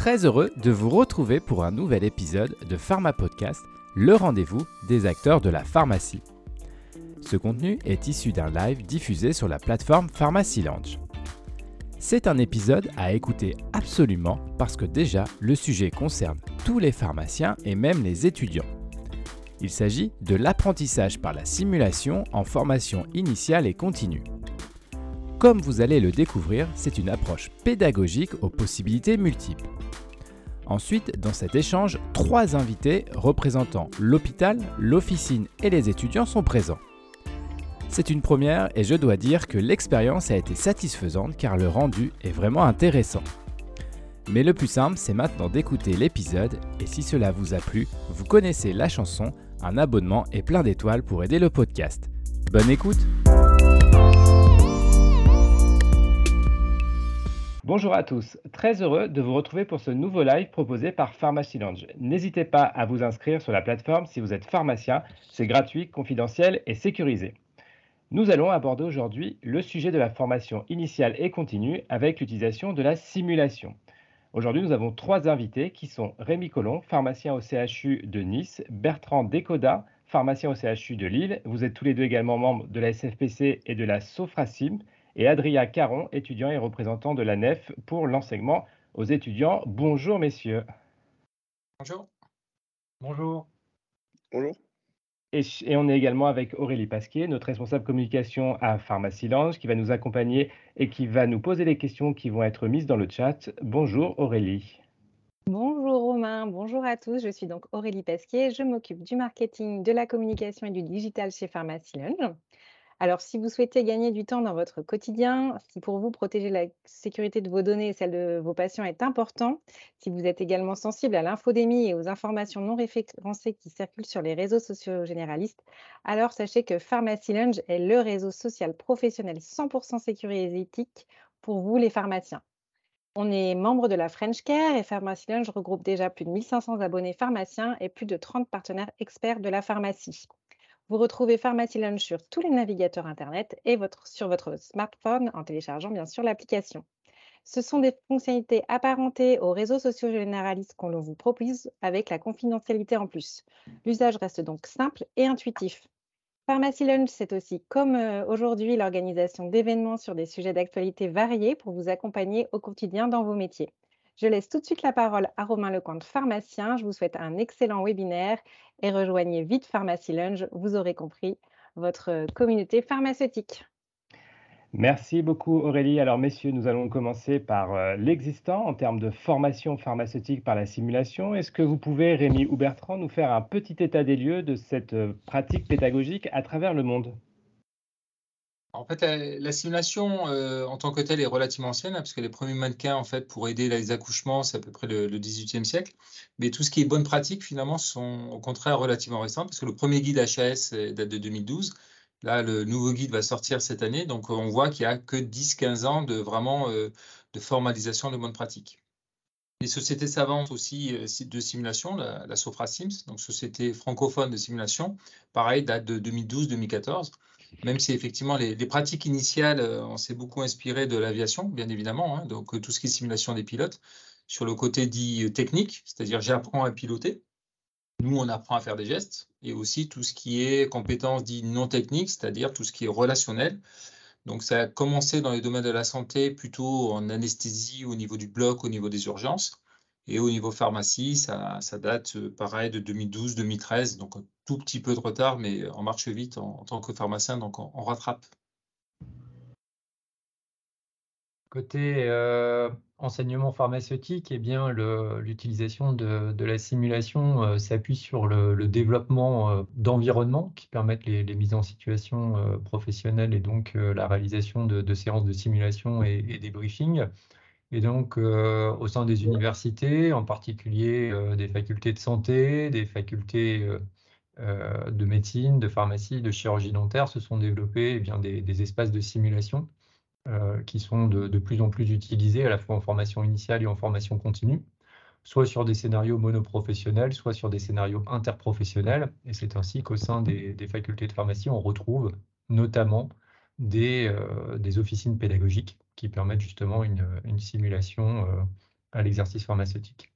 très heureux de vous retrouver pour un nouvel épisode de Pharma Podcast, le rendez-vous des acteurs de la pharmacie. Ce contenu est issu d'un live diffusé sur la plateforme Pharmacy Lounge. C'est un épisode à écouter absolument parce que déjà le sujet concerne tous les pharmaciens et même les étudiants. Il s'agit de l'apprentissage par la simulation en formation initiale et continue. Comme vous allez le découvrir, c'est une approche pédagogique aux possibilités multiples. Ensuite, dans cet échange, trois invités représentant l'hôpital, l'officine et les étudiants sont présents. C'est une première et je dois dire que l'expérience a été satisfaisante car le rendu est vraiment intéressant. Mais le plus simple, c'est maintenant d'écouter l'épisode et si cela vous a plu, vous connaissez la chanson, un abonnement et plein d'étoiles pour aider le podcast. Bonne écoute Bonjour à tous, très heureux de vous retrouver pour ce nouveau live proposé par Pharmacy Lounge. N'hésitez pas à vous inscrire sur la plateforme si vous êtes pharmacien, c'est gratuit, confidentiel et sécurisé. Nous allons aborder aujourd'hui le sujet de la formation initiale et continue avec l'utilisation de la simulation. Aujourd'hui, nous avons trois invités qui sont Rémi Collomb, pharmacien au CHU de Nice, Bertrand Décoda, pharmacien au CHU de Lille. Vous êtes tous les deux également membres de la SFPC et de la Sofrasim. Et Adrien Caron, étudiant et représentant de la NEF pour l'enseignement aux étudiants. Bonjour messieurs. Bonjour. Bonjour. Bonjour. Et, on est également avec Aurélie Pasquier, notre responsable communication à Pharmacy Lounge, qui va nous accompagner et qui va nous poser les questions qui vont être mises dans le chat. Bonjour Aurélie. Bonjour Romain, bonjour à tous. Je suis donc Aurélie Pasquier. Je m'occupe du marketing, de la communication et du digital chez Pharmacy Lounge. Alors, si vous souhaitez gagner du temps dans votre quotidien, si pour vous protéger la sécurité de vos données et celle de vos patients est important, si vous êtes également sensible à l'infodémie et aux informations non référencées qui circulent sur les réseaux sociaux généralistes, alors sachez que Pharmacy Lunge est le réseau social professionnel 100% sécurisé et éthique pour vous, les pharmaciens. On est membre de la French Care et Pharmacy Lunge regroupe déjà plus de 1500 abonnés pharmaciens et plus de 30 partenaires experts de la pharmacie. Vous retrouvez Pharmacy sur tous les navigateurs Internet et sur votre smartphone en téléchargeant bien sûr l'application. Ce sont des fonctionnalités apparentées aux réseaux sociaux généralistes qu'on vous propose avec la confidentialité en plus. L'usage reste donc simple et intuitif. Pharmacy Lunch, c'est aussi, comme euh, aujourd'hui, l'organisation d'événements sur des sujets d'actualité variés pour vous accompagner au quotidien dans vos métiers. Je laisse tout de suite la parole à Romain Lecomte, pharmacien. Je vous souhaite un excellent webinaire et rejoignez vite Pharmacy. Vous aurez compris votre communauté pharmaceutique. Merci beaucoup Aurélie. Alors messieurs, nous allons commencer par euh, l'existant en termes de formation pharmaceutique par la simulation. Est-ce que vous pouvez, Rémi ou Bertrand, nous faire un petit état des lieux de cette euh, pratique pédagogique à travers le monde? En fait, la, simulation euh, en tant que telle est relativement ancienne, hein, parce que les premiers mannequins, en fait, pour aider les accouchements, c'est à peu près le, XVIIIe siècle. Mais tout ce qui est bonne pratique, finalement, sont au contraire relativement récents, parce que le premier guide HAS date de 2012. Là, le nouveau guide va sortir cette année, donc on voit qu'il n'y a que 10-15 ans de euh, formalisation de bonne pratique. Les sociétés savantes aussi euh, de simulation, la, la Sopra Sims, donc société francophone de simulation, pareil, date de 2012-2014 même si effectivement les, pratiques initiales, euh, on s'est beaucoup inspiré de l'aviation, bien évidemment, hein, donc euh, tout ce qui est simulation des pilotes, sur le côté dit euh, technique, c'est-à-dire j'apprends à piloter. Nous, on apprend à faire des gestes, et aussi tout ce qui est compétences dites non techniques, c'est-à-dire tout ce qui est relationnel. Donc ça a commencé dans les domaines de la santé, plutôt en anesthésie au niveau du bloc, au niveau des urgences. Et au niveau pharmacie, ça, date euh, pareil de 2012-2013, donc un tout petit peu de retard, mais on marche vite en, tant que pharmacien, donc on, rattrape. Côté euh, enseignement pharmaceutique, eh bien, l'utilisation de, la simulation euh, s'appuie sur le, développement d'environnements qui permettent les, mises en situation professionnelles et donc la réalisation de, séances de simulation et, et des briefings. Et donc, euh, au sein des universités, en particulier euh, des facultés de santé, des facultés euh, de médecine, de pharmacie, de chirurgie dentaire, se sont développés eh bien, des, espaces de simulation qui sont de, plus en plus utilisés à la fois en formation initiale et en formation continue, soit sur des scénarios monoprofessionnels, soit sur des scénarios interprofessionnels. Et c'est ainsi qu'au sein des, des, facultés de pharmacie, on retrouve notamment des, des officines pédagogiques qui permettent justement une, simulation euh, à l'exercice pharmaceutique.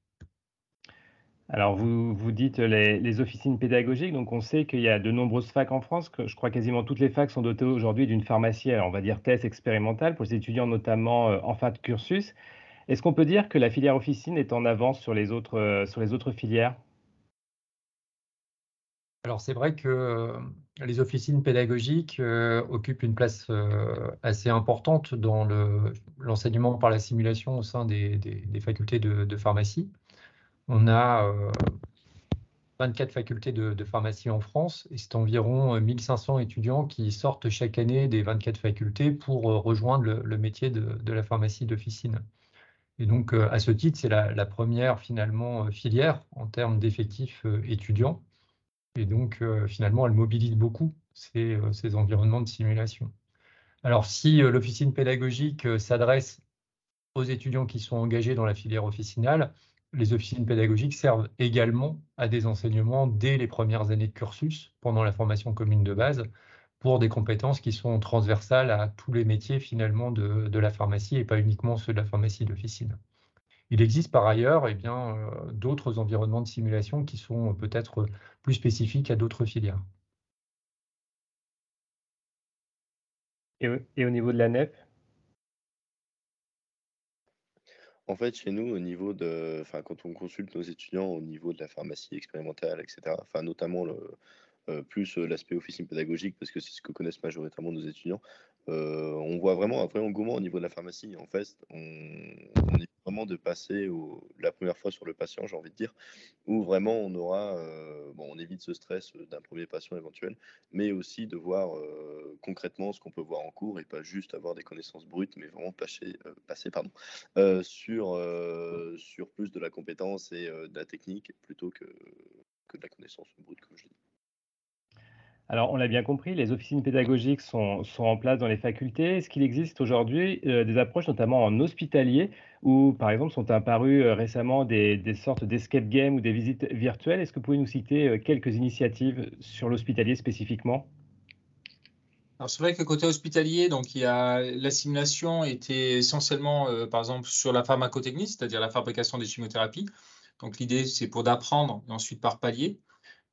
Alors, vous, vous dites les, les, officines pédagogiques, donc on sait qu'il y a de nombreuses facs en France, que je crois quasiment toutes les facs sont dotées aujourd'hui d'une pharmacie, alors on va dire thèse expérimentale pour les étudiants notamment euh, en fin de cursus. Est-ce qu'on peut dire que la filière officine est en avance sur les autres, euh, sur les autres filières? Alors c'est vrai que euh, les officines pédagogiques occupent une place assez importante dans l'enseignement par la simulation au sein des, facultés de, pharmacie. On a 24 facultés de, pharmacie en France et c'est environ 1500 étudiants qui sortent chaque année des 24 facultés pour rejoindre le, métier de, la pharmacie d'officine. Et donc, à ce titre, c'est la, première finalement filière en termes d'effectifs étudiants. Et donc, finalement, elle mobilise beaucoup ces, ces, environnements de simulation. Alors, si l'officine pédagogique s'adresse aux étudiants qui sont engagés dans la filière officinale, les officines pédagogiques servent également à des enseignements dès les premières années de cursus, pendant la formation commune de base, pour des compétences qui sont transversales à tous les métiers finalement de, la pharmacie et pas uniquement ceux de la pharmacie d'officine. Il existe par ailleurs eh bien, euh, d'autres environnements de simulation qui sont peut-être plus spécifiques à d'autres filières. Et, et, au niveau de la NEP En fait, chez nous, au niveau de, enfin, quand on consulte nos étudiants au niveau de la pharmacie expérimentale, etc., enfin, notamment le, euh, plus euh, l'aspect officine pédagogique, parce que c'est ce que connaissent majoritairement nos étudiants, euh, on voit vraiment un vrai engouement au niveau de la pharmacie. En fait, on, on est vraiment de passer la première fois sur le patient, j'ai envie de dire, où vraiment on aura, bon, on évite ce stress d'un premier patient éventuel, mais aussi de voir concrètement ce qu'on peut voir en cours et pas juste avoir des connaissances brutes, mais vraiment passer, passer pardon, sur, sur plus de la compétence et de la technique plutôt que, que de la connaissance brute, comme je dis. Alors, on l'a bien compris, les officines pédagogiques sont, en place dans les facultés. Est-ce qu'il existe aujourd'hui euh, des approches, notamment en hospitalier, où, par exemple, sont apparues euh, récemment des, sortes d'escape games ou des visites virtuelles? Est-ce que vous pouvez nous citer euh, quelques initiatives sur l'hospitalier spécifiquement? Alors c'est vrai que côté hospitalier, donc il y a la simulation était essentiellement, par exemple, sur la pharmacotechnie, c'est-à-dire la fabrication des chimiothérapies. Donc l'idée, c'est pour d'apprendre et ensuite par palier,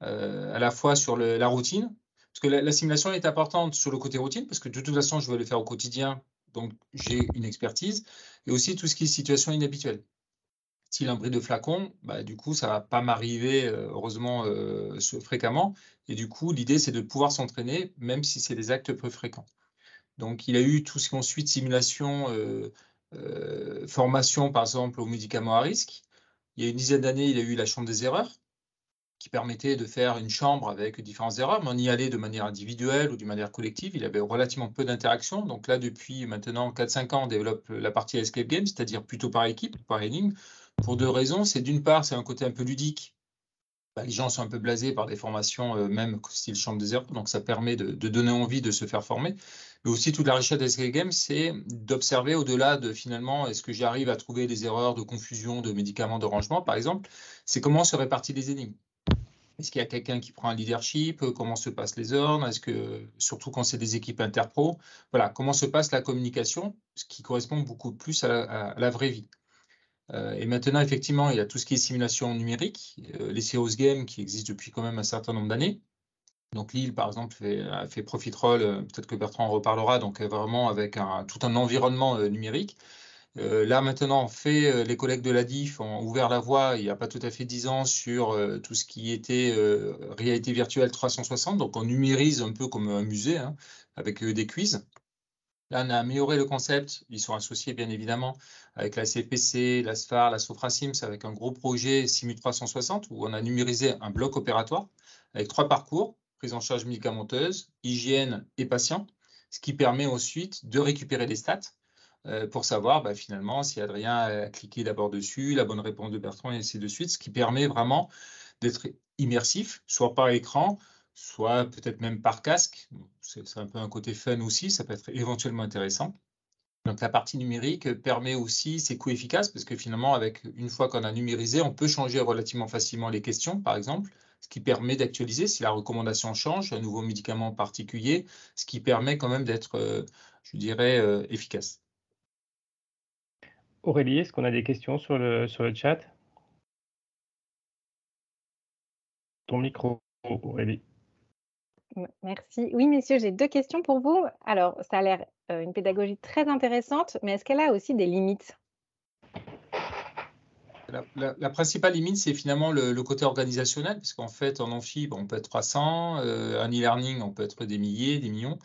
à la fois sur la routine, parce que la, simulation est importante sur le côté routine, parce que de toute façon, je veux le faire au quotidien, donc j'ai une expertise, et aussi tout ce qui est situation inhabituelle. S'il a un de flacon, bah, du coup, ça ne va pas m'arriver, euh, heureusement, euh, fréquemment. Et du coup, l'idée, c'est de pouvoir s'entraîner, même si c'est des actes peu fréquents. Donc, il a eu tout ce qui suit simulation, euh, formation, par exemple, aux médicaments à risque. Il y a une dizaine d'années, il a eu la chambre des erreurs qui permettait de faire une chambre avec différentes erreurs, mais on y allait de manière individuelle ou de manière collective. Il avait relativement peu d'interaction. Donc là, depuis maintenant 4-5 ans, on développe la partie escape game, c'est-à-dire plutôt par équipe, par énigme, pour deux raisons. C'est d'une part, c'est un côté un peu ludique. Bah, les gens sont un peu blasés par des formations, euh, même style chambre des erreurs, donc ça permet de, donner envie de se faire former. Mais aussi, toute la richesse d'escape game, c'est d'observer au-delà de finalement, est-ce que j'arrive à trouver des erreurs de confusion de médicaments de rangement, par exemple, c'est comment se répartit les énigmes. Est-ce qu'il y a quelqu'un qui prend un leadership? Comment se passent les ordres Est-ce que, surtout quand c'est des équipes interpro, voilà, comment se passe la communication, ce qui correspond beaucoup plus à la, vraie vie. Euh, et maintenant, effectivement, il y a tout ce qui est simulation numérique, euh, les Serious Games qui existent depuis quand même un certain nombre d'années. Donc Lille, par exemple, fait, a fait Profitroll, euh, peut-être que Bertrand en reparlera, donc vraiment avec tout un environnement numérique. Euh, là, maintenant, fait, euh, les collègues de la DIF ont ouvert la voie il n'y a pas tout à fait dix ans sur euh, tout ce qui était réalité virtuelle 360. Donc, on numérise un peu comme un musée hein, avec des quiz. Là, on a amélioré le concept. Ils sont associés, bien évidemment, avec la CPC, la SFAR, la SOFRASIMS, avec un gros projet Simu 360 où on a numérisé un bloc opératoire avec trois parcours prise en charge médicamenteuse, hygiène et patient, ce qui permet ensuite de récupérer des stats pour savoir bah, finalement si Adrien a cliqué d'abord dessus, la bonne réponse de Bertrand et ainsi de suite, ce qui permet vraiment d'être immersif, soit par écran, soit peut-être même par casque. C'est un peu un côté fun aussi, ça peut être éventuellement intéressant. Donc la partie numérique permet aussi, c'est coût efficace parce que finalement, avec une fois qu'on a numérisé, on peut changer relativement facilement les questions, par exemple, ce qui permet d'actualiser si la recommandation change, un nouveau médicament particulier, ce qui permet quand même d'être, euh, je dirais, euh, efficace. Aurélie, est-ce qu'on a des questions sur le, chat? Ton micro, Aurélie. Merci. Oui, messieurs, j'ai deux questions pour vous. Alors, ça a l'air euh, une pédagogie très intéressante, mais est-ce qu'elle a aussi des limites? La, principale limite, c'est finalement le, côté organisationnel, parce qu'en fait, en amphi, on peut être 300, euh, en e-learning, on peut être des milliers, des millions.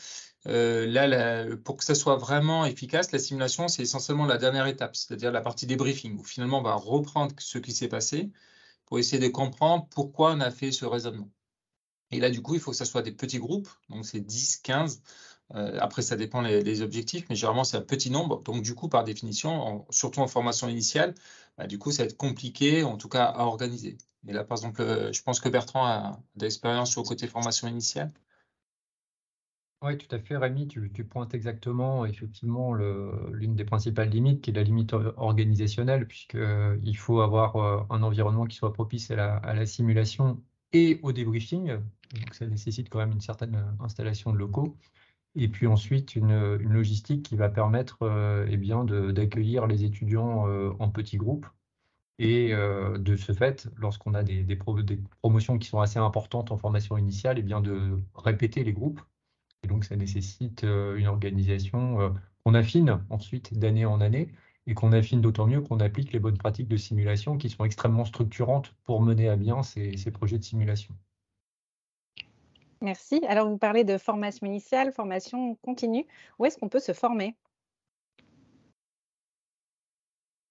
Euh, là, pour que ça soit vraiment efficace, la simulation, c'est essentiellement la dernière étape, c'est-à-dire la partie débriefing, où finalement, on va reprendre ce qui s'est passé pour essayer de comprendre pourquoi on a fait ce raisonnement. Et là, du coup, il faut que ça soit des petits groupes, donc c'est 10, 15. Euh, après, ça dépend des objectifs, mais généralement, c'est un petit nombre. Donc, du coup, par définition, surtout en formation initiale, bah, du coup, ça va être compliqué, en tout cas, à organiser. Et là, par exemple, euh, je pense que Bertrand a de l'expérience sur le côté formation initiale. Oui, tout à fait, Rémi, tu, pointes exactement effectivement l'une des principales limites, qui est la limite organisationnelle, puisqu'il euh, faut avoir un environnement qui soit propice à la, simulation et au débriefing. Donc ça nécessite quand même une certaine installation de locaux. Et puis ensuite, une, logistique qui va permettre eh bien d'accueillir les étudiants en petits groupes. Et de ce fait, lorsqu'on a des, promotions qui sont assez importantes en formation initiale, eh bien de répéter les groupes et donc, ça nécessite euh, une organisation euh, qu'on affine ensuite d'année en année et qu'on affine d'autant mieux qu'on applique les bonnes pratiques de simulation qui sont extrêmement structurantes pour mener à bien ces, projets de simulation. Merci. Alors, vous parlez de formation initiale, formation continue. Où est-ce qu'on peut se former?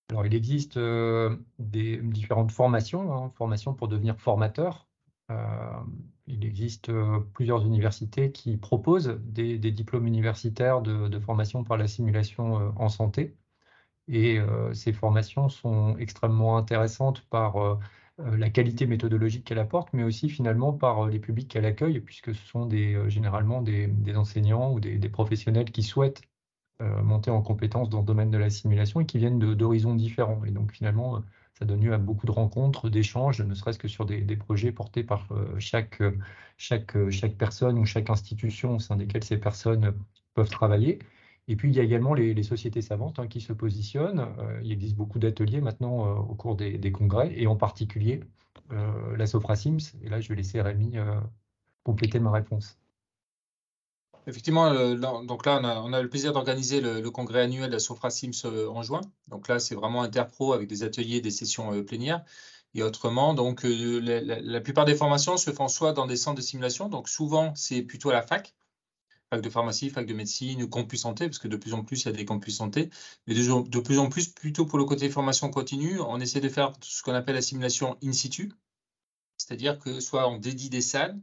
Alors, il existe euh, différentes formations, hein, formations pour devenir formateur. Euh, il existe euh, plusieurs universités qui proposent des, diplômes universitaires de, formation par la simulation en santé. Et ces formations sont extrêmement intéressantes par la qualité méthodologique qu'elle apporte, mais aussi finalement par les publics qu'elle accueille, puisque ce sont des, généralement des, enseignants ou des, professionnels qui souhaitent monter en compétences dans le domaine de la simulation et qui viennent d'horizons différents. Et donc finalement, ça donne lieu à beaucoup de rencontres, d'échanges, ne serait-ce que sur des, projets portés par euh, chaque, chaque, chaque personne ou chaque institution au sein desquelles ces personnes peuvent travailler. Et puis, il y a également les, sociétés savantes hein, qui se positionnent. Euh, il existe beaucoup d'ateliers maintenant euh, au cours des, congrès, et en particulier la Sopra Sims. Et là, je vais laisser Rémi compléter ma réponse. Effectivement, euh, donc là, on a, le plaisir d'organiser le, congrès annuel de la Sopra Sims euh, en juin. Donc là, c'est vraiment interpro avec des ateliers, des sessions euh, plénières. Et autrement, donc la, plupart des formations se font soit dans des centres de simulation, donc souvent c'est plutôt à la fac, fac de pharmacie, fac de médecine campus santé, parce que de plus en plus il y a des campus santé, mais de, plus en plus plutôt pour le côté formation continue, on essaie de faire ce qu'on appelle la simulation in situ, c'est-à-dire que soit on dédie des salles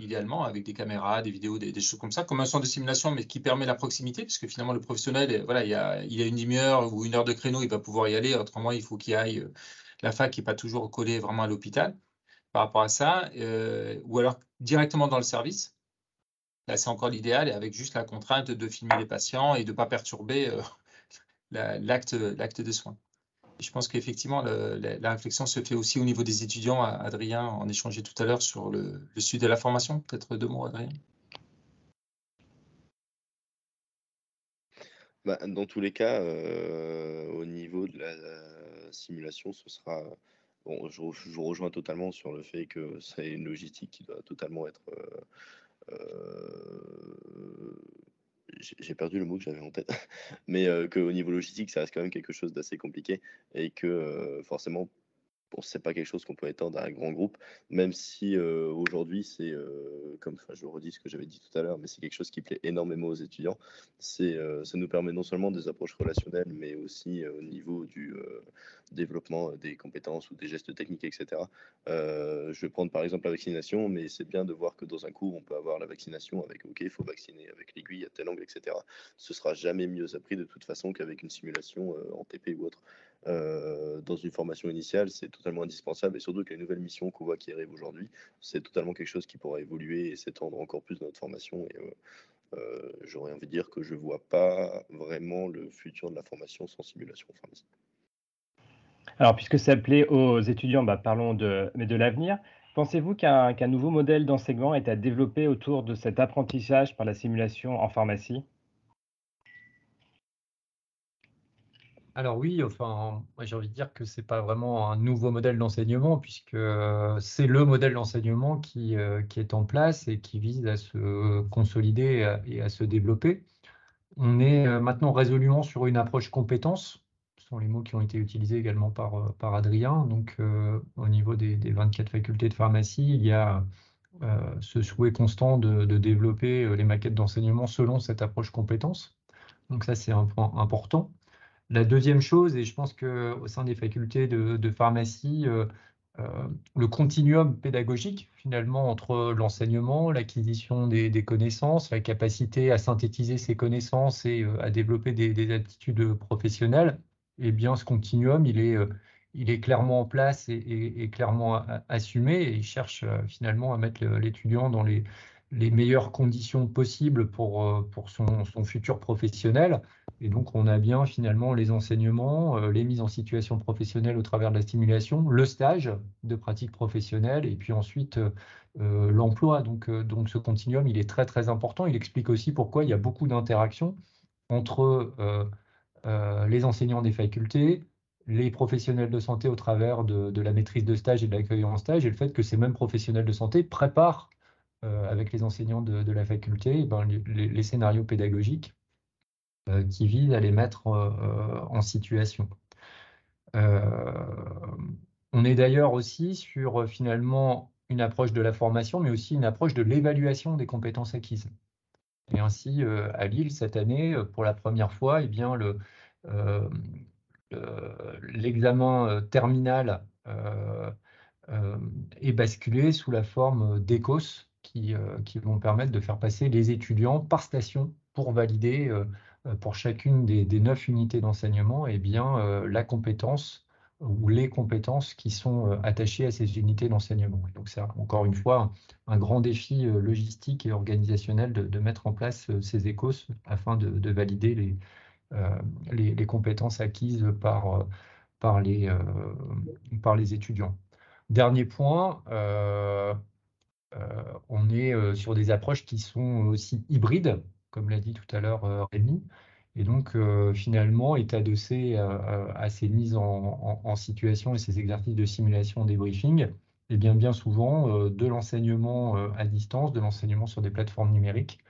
idéalement, avec des caméras, des vidéos, des, choses comme ça, comme un centre de simulation, mais qui permet la proximité, puisque finalement, le professionnel, voilà, il, y a une demi-heure ou une heure de créneau, il va pouvoir y aller, autrement, il faut qu'il aille. Euh, la fac n'est pas toujours collée vraiment à l'hôpital par rapport à ça, euh, ou alors directement dans le service. Là, c'est encore l'idéal, et avec juste la contrainte de filmer les patients et de ne pas perturber euh, l'acte de soins je pense qu'effectivement, la, réflexion se fait aussi au niveau des étudiants. Adrien en échangeait tout à l'heure sur le, sud de la formation. Peut-être deux mots, Adrien? Bah, dans tous les cas, euh, au niveau de la, simulation, ce sera. Bon, je, vous rejoins totalement sur le fait que c'est une logistique qui doit totalement être euh, j'ai perdu le mot que j'avais en tête, mais euh, qu'au niveau logistique, ça reste quand même quelque chose d'assez compliqué et que euh, forcément Bon, c'est pas quelque chose qu'on peut étendre à un grand groupe, même si euh, aujourd'hui c'est, euh, comme je redis ce que j'avais dit tout à l'heure, mais c'est quelque chose qui plaît énormément aux étudiants. Euh, ça nous permet non seulement des approches relationnelles, mais aussi au niveau du développement des compétences ou des gestes techniques, etc. je vais prendre par exemple la vaccination, mais c'est bien de voir que dans un cours on peut avoir la vaccination avec OK, il faut vacciner avec l'aiguille à tel angle, etc. Ce sera jamais mieux appris de toute façon qu'avec une simulation en TP ou autre. Euh, dans une formation initiale, c'est totalement indispensable et surtout que les nouvelles missions qu'on voit qui arrivent aujourd'hui, c'est totalement quelque chose qui pourra évoluer et s'étendre encore plus dans notre formation. Et euh, euh, j'aurais envie de dire que je ne vois pas vraiment le futur de la formation sans simulation en. Alors, puisque ça plaît aux étudiants, bah, parlons de, de l'avenir. Pensez-vous qu'un nouveau modèle d'enseignement est à développer autour de cet apprentissage par la simulation en pharmacie? Alors oui, enfin, j'ai envie de dire que c'est pas vraiment un nouveau modèle d'enseignement puisque euh, c'est le modèle d'enseignement qui, euh, qui est en place et qui vise à se consolider et à, se développer. On est euh, maintenant résolument sur une approche compétence. Sont les mots qui ont été utilisés également par, par Adrien. Donc, au niveau des, 24 facultés de pharmacie, il y a ce souhait constant de, de développer les maquettes d'enseignement selon cette approche compétence. Donc ça, c'est un point important. La deuxième chose, et je pense qu'au sein des facultés de, pharmacie, euh, euh, le continuum pédagogique finalement entre l'enseignement, l'acquisition des, connaissances, la capacité à synthétiser ces connaissances et euh, à développer des, attitudes professionnelles, eh bien ce continuum, il est, il est clairement en place et, clairement assumé et il cherche finalement à mettre l'étudiant dans les, meilleures conditions possibles pour, pour son, futur professionnel. Et donc, on a bien finalement les enseignements, euh, les mises en situation professionnelle au travers de la stimulation, le stage de pratique professionnelle et puis ensuite euh, euh, l'emploi. Donc, donc, ce continuum, il est très, très important. Il explique aussi pourquoi il y a beaucoup d'interactions entre les enseignants des facultés, les professionnels de santé au travers de, la maîtrise de stage et de l'accueil en stage, et le fait que ces mêmes professionnels de santé préparent avec les enseignants de, la faculté eh ben, les, scénarios pédagogiques euh, qui vise à les mettre euh, euh, en situation. on est d'ailleurs aussi sur finalement une approche de la formation, mais aussi une approche de l'évaluation des compétences acquises. Et ainsi, à Lille, cette année, pour la première fois, eh bien, le, l'examen terminal est basculé sous la forme d'ECOS, qui, vont permettre de faire passer les étudiants par station pour valider euh, pour chacune des, neuf unités d'enseignement, eh bien, euh, la compétence ou les compétences qui sont euh, attachées à ces unités d'enseignement. Donc c'est encore une fois un, grand défi logistique et organisationnel de, mettre en place ces écos afin de, valider les, compétences acquises par, les, étudiants. Dernier point, on est sur des approches qui sont aussi hybrides, comme l'a dit tout à l'heure euh, Rémi. Et donc, euh, finalement, est adossé à, ces mises en, situation et ces exercices de simulation des briefings, et bien, bien souvent euh, de l'enseignement à distance, de l'enseignement sur des plateformes numériques,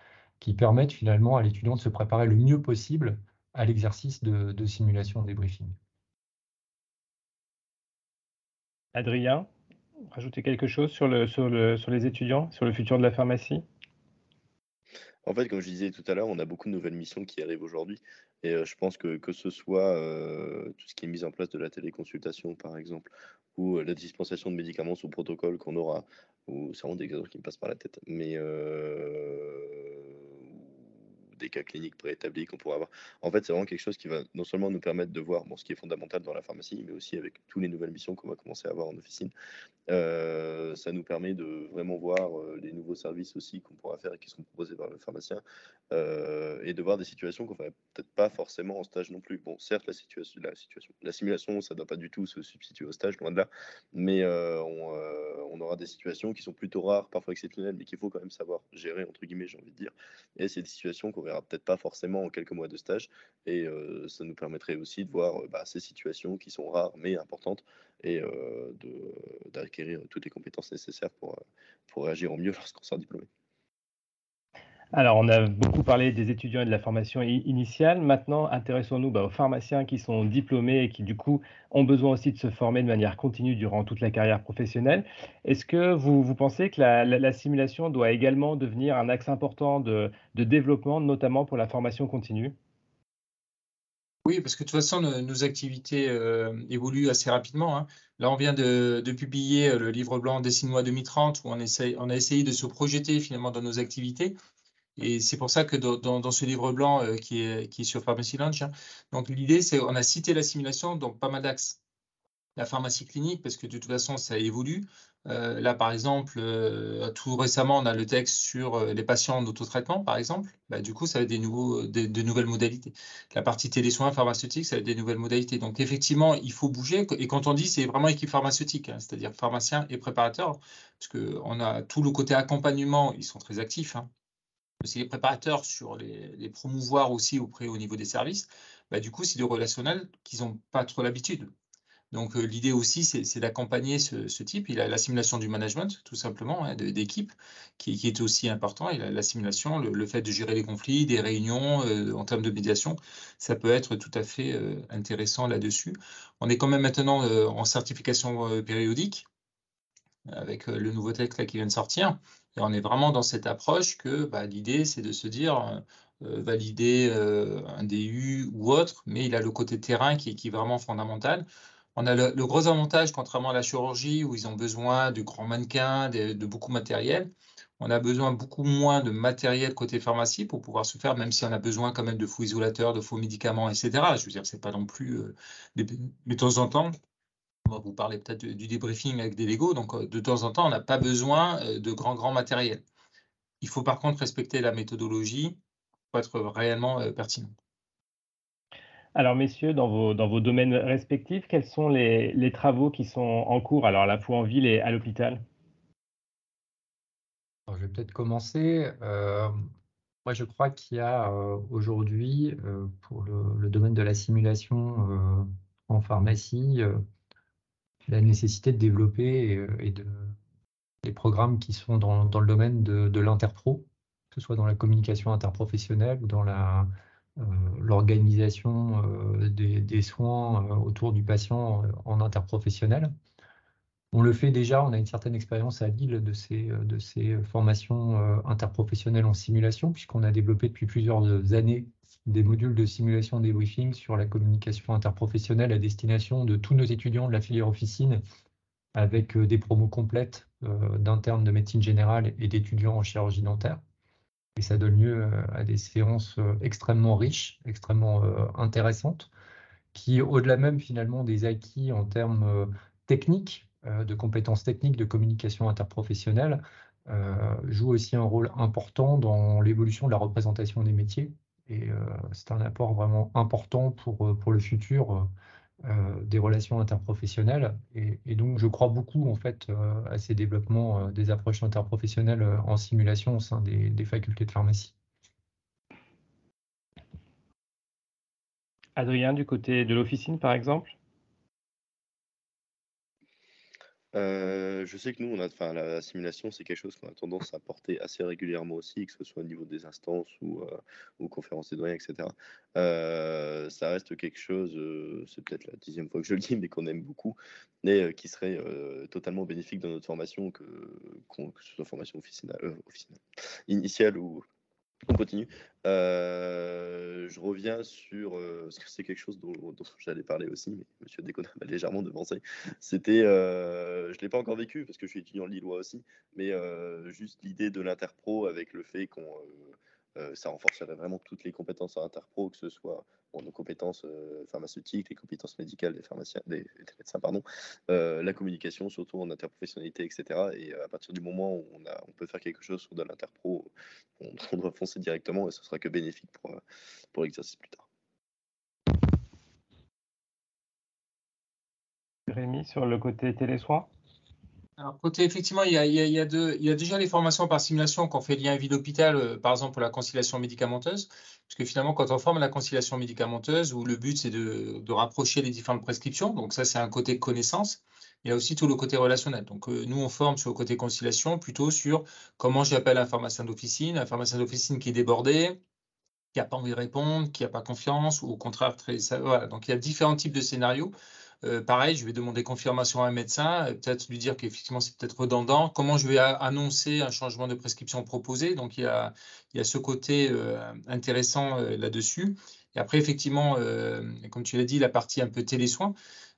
qui permettent finalement à l'étudiant de se préparer le mieux possible à l'exercice de, simulation des briefings. Adrien, rajouter quelque chose sur les étudiants, sur le futur de la pharmacie? En fait, comme je disais tout à l'heure, on a beaucoup de nouvelles missions qui arrivent aujourd'hui. Et je pense que que ce soit tout ce qui est mis en place de la téléconsultation, par exemple, ou la dispensation de médicaments sous protocole qu'on aura, ou c'est vraiment des exemples qui me passent par la tête, mais des cas cliniques préétablis qu'on pourrait avoir. En fait, c'est vraiment quelque chose qui va non seulement nous permettre de voir bon, ce qui est fondamental dans la pharmacie, mais aussi avec toutes les nouvelles missions qu'on va commencer à avoir en officine. Euh, ça nous permet de vraiment voir euh, les nouveaux services aussi qu'on pourra faire et qui seront proposés par le pharmacien euh, et de voir des situations qu'on ne ferait peut-être pas forcément en stage non plus. Bon, certes, la situation, la, simulation, ça ne doit pas du tout se substituer au stage, loin de là, mais on, on, aura des situations qui sont plutôt rares, parfois exceptionnelles, mais qu'il faut quand même savoir gérer, entre guillemets, j'ai envie de dire. Et c'est des situations qu'on peut-être pas forcément en quelques mois de stage. Et ça nous permettrait aussi de voir bah, ces situations qui sont rares mais importantes et d'acquérir toutes les compétences nécessaires pour, pour réagir au mieux lorsqu'on sort diplômé. Alors, on a beaucoup parlé des étudiants et de la formation initiale. Maintenant, intéressons-nous bah, aux pharmaciens qui sont diplômés et qui, du coup, ont besoin aussi de se former de manière continue durant toute la carrière professionnelle. Est-ce que vous, pensez que la, simulation doit également devenir un axe important de, développement, notamment pour la formation continue? Oui, parce que de toute façon, nos, activités euh, évoluent assez rapidement. Hein. Là, on vient de, publier euh, le livre blanc Dessine-moi 2030, où on, on a essayé de se projeter finalement dans nos activités. Et c'est pour ça que dans, ce livre blanc euh, qui, est, sur Pharmacy Launch, hein, donc l'idée, c'est on a cité l'assimilation dans pas mal d'axes. La pharmacie clinique, parce que de toute façon, ça évolue. Euh, là, par exemple, euh, tout récemment, on a le texte sur les patients en autotraitement, par exemple. Bah, du coup, ça va être des nouveaux, de nouvelles modalités. La partie télésoins pharmaceutiques, ça va être des nouvelles modalités. Donc, effectivement, il faut bouger. Et quand on dit, c'est vraiment équipe pharmaceutique, hein, c'est-à-dire pharmacien et préparateur, parce qu'on a tout le côté accompagnement, ils sont très actifs. Hein c'est les préparateurs sur les, promouvoir aussi auprès au niveau des services. bah, du coup, c'est du relationnel qu'ils n'ont pas trop l'habitude. Donc l'idée aussi, c'est d'accompagner ce, type. Il a l'assimilation du management, tout simplement, hein, d'équipe, qui, est aussi important. Il a l'assimilation, le, fait de gérer les conflits, des réunions en termes de médiation, ça peut être tout à fait intéressant là-dessus. On est quand même maintenant en certification périodique avec le nouveau texte qui vient de sortir. Et on est vraiment dans cette approche que bah, l'idée, c'est de se dire valider un DU ou autre, mais il a le côté terrain qui, qui est vraiment fondamental. On a le, gros avantage, contrairement à la chirurgie, où ils ont besoin de grands mannequins, de, beaucoup de matériel. On a besoin beaucoup moins de matériel côté pharmacie pour pouvoir se faire, même si on a besoin quand même de faux isolateurs, de faux médicaments, etc. Je veux dire, c'est pas non plus. Euh, de temps en temps, on va vous parler peut-être du débriefing avec des Lego. Donc, euh, de temps en temps, on n'a pas besoin euh, de grands, grands matériels. Il faut par contre respecter la méthodologie pour être réellement pertinent. Alors, messieurs, dans vos, dans vos domaines respectifs, quels sont les, travaux qui sont en cours, alors à la fois en ville et à l'hôpital Je vais peut-être commencer. Euh, moi, je crois qu'il y a euh, aujourd'hui, euh, pour le, domaine de la simulation en pharmacie, la nécessité de développer et, de, des programmes qui sont dans, le domaine de, l'interpro, que ce soit dans la communication interprofessionnelle ou dans euh, l'organisation euh, des, soins euh, autour du patient en interprofessionnel. On le fait déjà, on a une certaine expérience à Lille de ces, de ces formations interprofessionnelles en simulation, puisqu'on a développé depuis plusieurs années des modules de simulation des briefings sur la communication interprofessionnelle à destination de tous nos étudiants de la filière officine, avec des promos complètes d'internes de médecine générale et d'étudiants en chirurgie dentaire. Et ça donne lieu euh, à des séances euh, extrêmement riches, extrêmement euh, intéressantes, qui, au-delà même finalement des acquis en termes techniques, de compétences techniques de communication interprofessionnelle, jouent aussi un rôle important dans l'évolution de la représentation des métiers. Et c'est un apport vraiment important pour, pour le futur euh, des relations interprofessionnelles. Et, donc, je crois beaucoup en fait euh, à ces développements euh, des approches interprofessionnelles en simulation au sein des, facultés de pharmacie. Adrien, du côté de l'officine, par exemple? Euh, je sais que nous, enfin, la simulation, c'est quelque chose qu'on a tendance à porter assez régulièrement aussi, que ce soit au niveau des instances ou, euh, ou conférences des doyens, etc. Euh, ça reste quelque chose, c'est peut-être la dixième fois que je le dis, mais qu'on aime beaucoup, mais qui serait totalement bénéfique dans notre formation, que, que ce soit formation officinale, officinale initiale ou, on continue. Euh, je reviens sur, euh, parce que c'est quelque chose dont, j'allais parler aussi, mais Monsieur Décona m'a légèrement devancé. C'était, euh, je l'ai pas encore vécu parce que je suis étudiant lillois aussi, mais juste l'idée de l'interpro avec le fait qu'on euh, ça renforcerait vraiment toutes les compétences en interpro, que ce soit nos compétences euh, pharmaceutiques, les compétences médicales des pharmaciens, des, médecins, pardon, euh, la communication, surtout en interprofessionnalité, etc. Et à partir du moment où on, peut faire quelque chose sur de l'interpro, on, doit foncer directement et ce sera que bénéfique pour, pour l'exercice plus tard. Rémi, sur le côté télésoin? Alors, côté, effectivement, il y, a, déjà les formations par simulation qu'on fait lien vie d'hôpital, euh, par exemple pour la conciliation médicamenteuse, parce que finalement, quand on forme la conciliation médicamenteuse, où le but c'est de, de, rapprocher les différentes prescriptions, donc ça c'est un côté connaissance, il y a aussi tout le côté relationnel. Donc euh, nous, on forme sur le côté conciliation plutôt sur comment j'appelle un pharmacien d'officine, un pharmacien d'officine qui est débordé, qui n'a pas envie de répondre, qui n'a pas confiance, ou au contraire, très, voilà. Donc il y a différents types de scénarios. Euh, pareil, je vais demander confirmation à un médecin, euh, peut-être lui dire qu'effectivement c'est peut-être redondant. Comment je vais annoncer un changement de prescription proposé Donc il y a, il y a ce côté euh, intéressant là-dessus. Et après, effectivement, comme tu l'as dit, la partie un peu télésoin,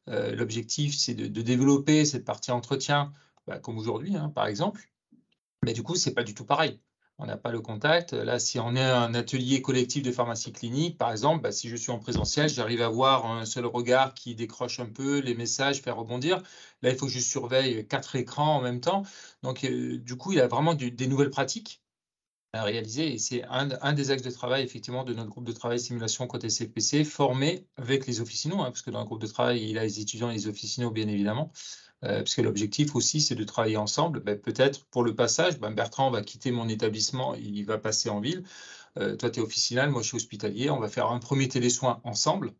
l'objectif c'est de, développer cette partie entretien, bah, comme aujourd'hui, hein, par exemple. Mais du coup, c'est pas du tout pareil on n'a pas le contact. Là, si on est un atelier collectif de pharmacie clinique, par exemple, bah, si je suis en présentiel, j'arrive à voir un seul regard qui décroche un peu les messages, faire rebondir. Là, il faut que je surveille quatre écrans en même temps. Donc, euh, du coup, il y a vraiment des nouvelles pratiques à réaliser et c'est un, des axes de travail effectivement de notre groupe de travail simulation côté CPC formé avec les officinaux, hein, parce que dans le groupe de travail, il y a les étudiants et les officinaux bien évidemment, puisque l'objectif aussi, c'est de travailler ensemble. Ben, peut-être pour le passage, ben, Bertrand va quitter mon établissement, il va passer en ville. toi, tu es officinal, moi, je suis hospitalier. On va faire un premier télésoin ensemble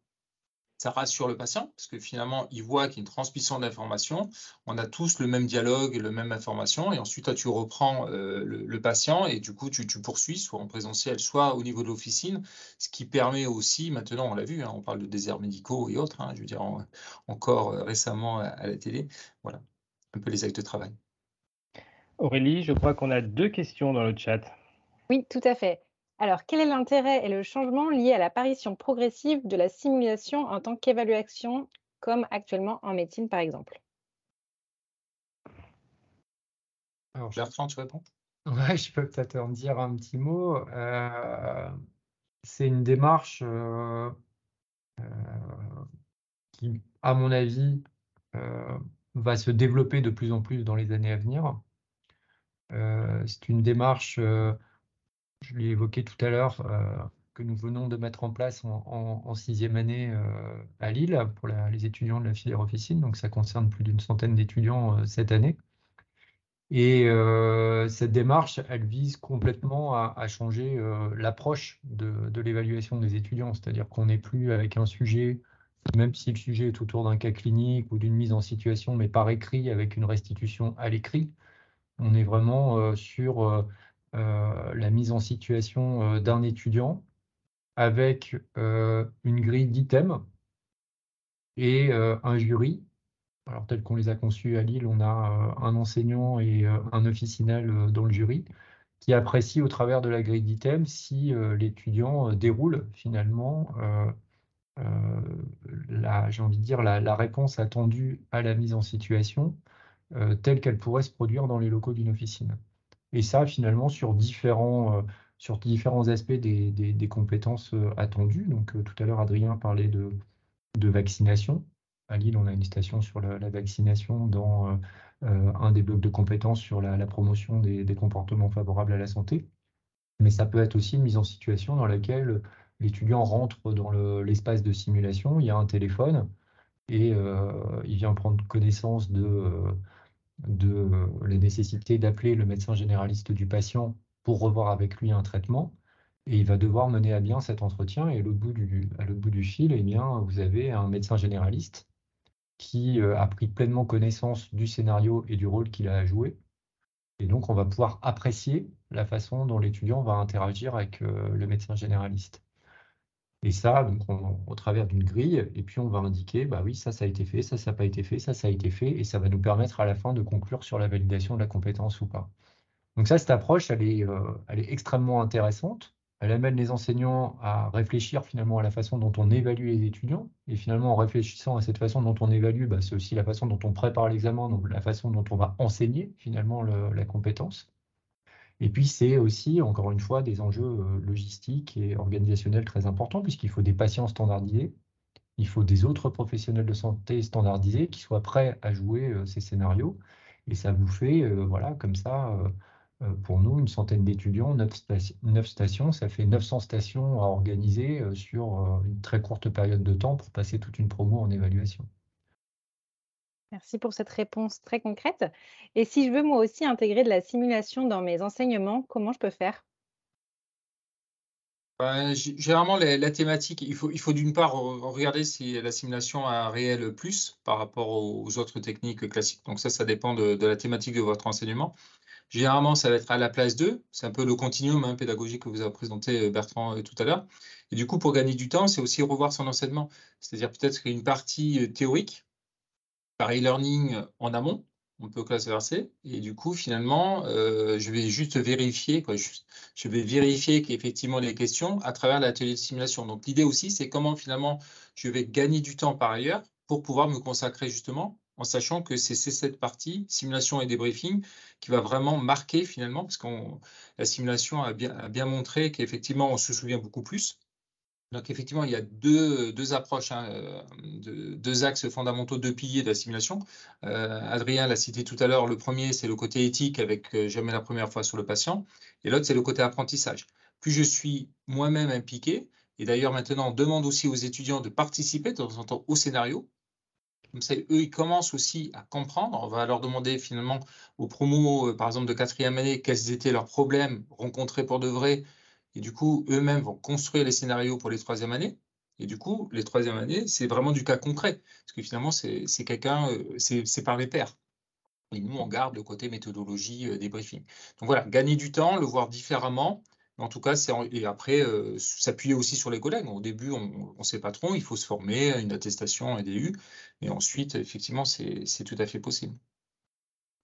ça rassure le patient parce que finalement, il voit qu'il y a une transmission d'informations. On a tous le même dialogue et le même information. Et ensuite, toi, tu reprends euh, le, patient et du coup, tu, poursuis, soit en présentiel, soit au niveau de l'officine, ce qui permet aussi, maintenant, on l'a vu, hein, on parle de déserts médicaux et autres, hein, je veux dire, encore euh, récemment à, la télé. Voilà, un peu les actes de travail. Aurélie, je crois qu'on a deux questions dans le chat. Oui, tout à fait. Alors, quel est l'intérêt et le changement lié à l'apparition progressive de la simulation en tant qu'évaluation, comme actuellement en médecine, par exemple? Alors, Bertrand, tu réponds? Ouais, je peux peut-être en dire un petit mot. Euh, c'est une démarche euh, euh, qui, à mon avis, va se développer de plus en plus dans les années à venir. c'est une démarche je l'ai évoqué tout à l'heure, euh, que nous venons de mettre en place en, sixième année euh, à Lille pour les étudiants de la filière officine. Donc, ça concerne plus d'une centaine d'étudiants euh, cette année. Et cette démarche, elle vise complètement à, changer l'approche de, l'évaluation des étudiants. C'est-à-dire qu'on n'est plus avec un sujet, même si le sujet est autour d'un cas clinique ou d'une mise en situation, mais par écrit, avec une restitution à l'écrit. On est vraiment sur la mise en situation euh, d'un étudiant avec euh, une grille d'items et un jury. Alors, tel qu'on les a conçus à Lille, on a un enseignant et un officinal dans le jury qui apprécie au travers de la grille d'items si l'étudiant déroule finalement la, réponse attendue à la mise en situation telle qu'elle pourrait se produire dans les locaux d'une officine. Et ça, finalement, sur différents, euh, sur différents aspects des, compétences euh, attendues. Donc, euh, tout à l'heure, Adrien parlait de, de vaccination. À Lille, on a une station sur la, vaccination dans un des blocs de compétences sur la, promotion des, comportements favorables à la santé. Mais ça peut être aussi une mise en situation dans laquelle l'étudiant rentre dans l'espace de simulation, il y a un téléphone et il vient prendre connaissance de de la nécessité d'appeler le médecin généraliste du patient pour revoir avec lui un traitement. Et il va devoir mener à bien cet entretien. Et à l'autre bout du, à bout du fil, eh bien, vous avez un médecin généraliste qui euh, a pris pleinement connaissance du scénario et du rôle qu'il a à jouer. Et donc, on va pouvoir apprécier la façon dont l'étudiant va interagir avec euh, le médecin généraliste. Et ça, donc au travers d'une grille, et puis on va indiquer, bah oui, ça, ça a été fait, ça, ça n'a pas été fait, ça, ça a été fait, et ça va nous permettre à la fin de conclure sur la validation de la compétence ou pas. Donc ça, cette approche, elle est, euh, elle est extrêmement intéressante. Elle amène les enseignants à réfléchir finalement à la façon dont on évalue les étudiants. Et finalement, en réfléchissant à cette façon dont on évalue, bah, c'est aussi la façon dont on prépare l'examen, donc la façon dont on va enseigner finalement la compétence. Et puis, c'est aussi, encore une fois, des enjeux euh, logistiques et organisationnels très importants, puisqu'il faut des patients standardisés, il faut des autres professionnels de santé standardisés qui soient prêts à jouer euh, ces scénarios. Et ça vous fait, euh, voilà, comme ça, pour nous, une centaine d'étudiants, neuf, stations, ça fait 900 stations à organiser sur une très courte période de temps pour passer toute une promo en évaluation. Merci pour cette réponse très concrète. Et si je veux moi aussi intégrer de la simulation dans mes enseignements, comment je peux faire? Ben, généralement, la, thématique, il faut, d'une part regarder si la simulation a un réel plus par rapport aux autres techniques classiques. Donc ça, ça dépend de, la thématique de votre enseignement. Généralement, ça va être à la place 2. C'est un peu le continuum hein, pédagogique que vous avez présenté euh, Bertrand euh, tout à l'heure. Et du coup, pour gagner du temps, c'est aussi revoir son enseignement. C'est-à-dire peut-être qu'une partie euh, théorique, par e-learning en amont, on peut classe verser. Et du coup, finalement, euh, je vais juste vérifier, je, vais vérifier qu'effectivement les questions à travers l'atelier de simulation. Donc l'idée aussi, c'est comment finalement je vais gagner du temps par ailleurs pour pouvoir me consacrer justement en sachant que c'est cette partie, simulation et débriefing, qui va vraiment marquer finalement, parce que la simulation a bien montré qu'effectivement, on se souvient beaucoup plus. Donc effectivement, il y a deux, approches, hein, euh, deux, axes fondamentaux, deux piliers de la simulation. Euh, Adrien l'a cité tout à l'heure, le premier, c'est le côté éthique avec euh, jamais la première fois sur le patient, et l'autre, c'est le côté apprentissage. Plus je suis moi-même impliqué, et d'ailleurs maintenant, on demande aussi aux étudiants de participer de temps en temps au scénario, comme ça, eux, ils commencent aussi à comprendre. On va leur demander finalement aux promos, par exemple, de quatrième année, quels étaient leurs problèmes rencontrés pour de vrai Et du coup, eux-mêmes vont construire les scénarios pour les troisième années. Et du coup, les troisième années, c'est vraiment du cas concret. Parce que finalement, c'est quelqu'un, euh, c'est par les pairs. Et nous, on garde le côté méthodologie euh, des briefings. Donc voilà, gagner du temps, le voir différemment. En tout cas, c'est et après, euh, s'appuyer aussi sur les collègues. Au début, on ne sait pas trop, il faut se former, une attestation, un DU. Et ensuite, effectivement, c'est tout à fait possible.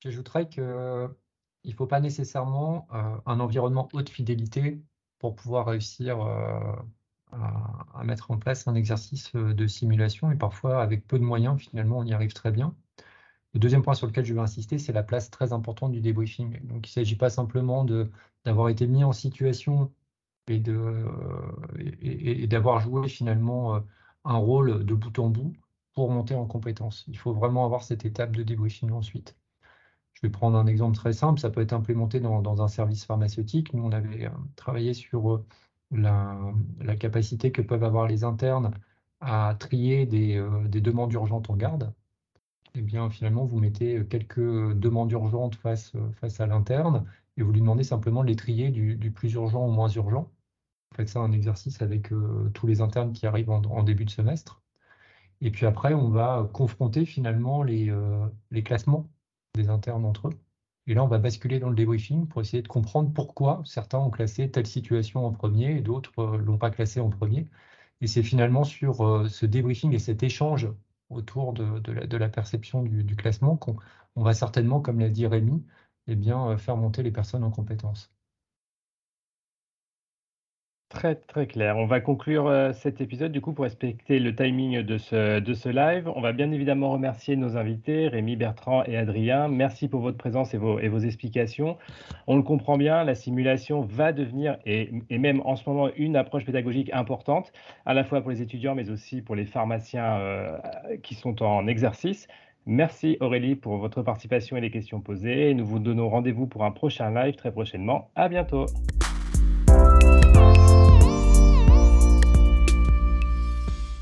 J'ajouterais qu'il ne faut pas nécessairement un environnement haute fidélité pour pouvoir réussir à, mettre en place un exercice euh, de simulation et parfois avec peu de moyens, finalement, on y arrive très bien. Le deuxième point sur lequel je veux insister, c'est la place très importante du débriefing. Donc, il ne s'agit pas simplement d'avoir été mis en situation et d'avoir joué finalement euh, un rôle de bout en bout pour monter en compétence. Il faut vraiment avoir cette étape de débriefing ensuite. Je vais prendre un exemple très simple, ça peut être implémenté dans, un service pharmaceutique. Nous, on avait euh, travaillé sur la, capacité que peuvent avoir les internes à trier des, euh, demandes urgentes en garde, eh bien finalement vous mettez quelques demandes urgentes face, à l'interne et vous lui demandez simplement de les trier du, plus urgent au moins urgent. Vous faites ça un exercice avec euh, tous les internes qui arrivent en, début de semestre. Et puis après, on va confronter finalement euh, les classements des internes entre eux. Et là, on va basculer dans le débriefing pour essayer de comprendre pourquoi certains ont classé telle situation en premier et d'autres ne euh, l'ont pas classé en premier. Et c'est finalement sur euh, ce débriefing et cet échange autour de, la, perception du, classement qu'on va certainement, comme l'a dit Rémi, eh bien, euh, faire monter les personnes en compétences. Très, très clair. On va conclure euh, cet épisode du coup pour respecter le timing de ce, de ce live. On va bien évidemment remercier nos invités, Rémi, Bertrand et Adrien. Merci pour votre présence et vos, et vos explications. On le comprend bien, la simulation va devenir, et, et, même en ce moment, une approche pédagogique importante, à la fois pour les étudiants, mais aussi pour les pharmaciens euh, qui sont en exercice. Merci Aurélie pour votre participation et les questions posées. Nous vous donnons rendez-vous pour un prochain live très prochainement. À bientôt.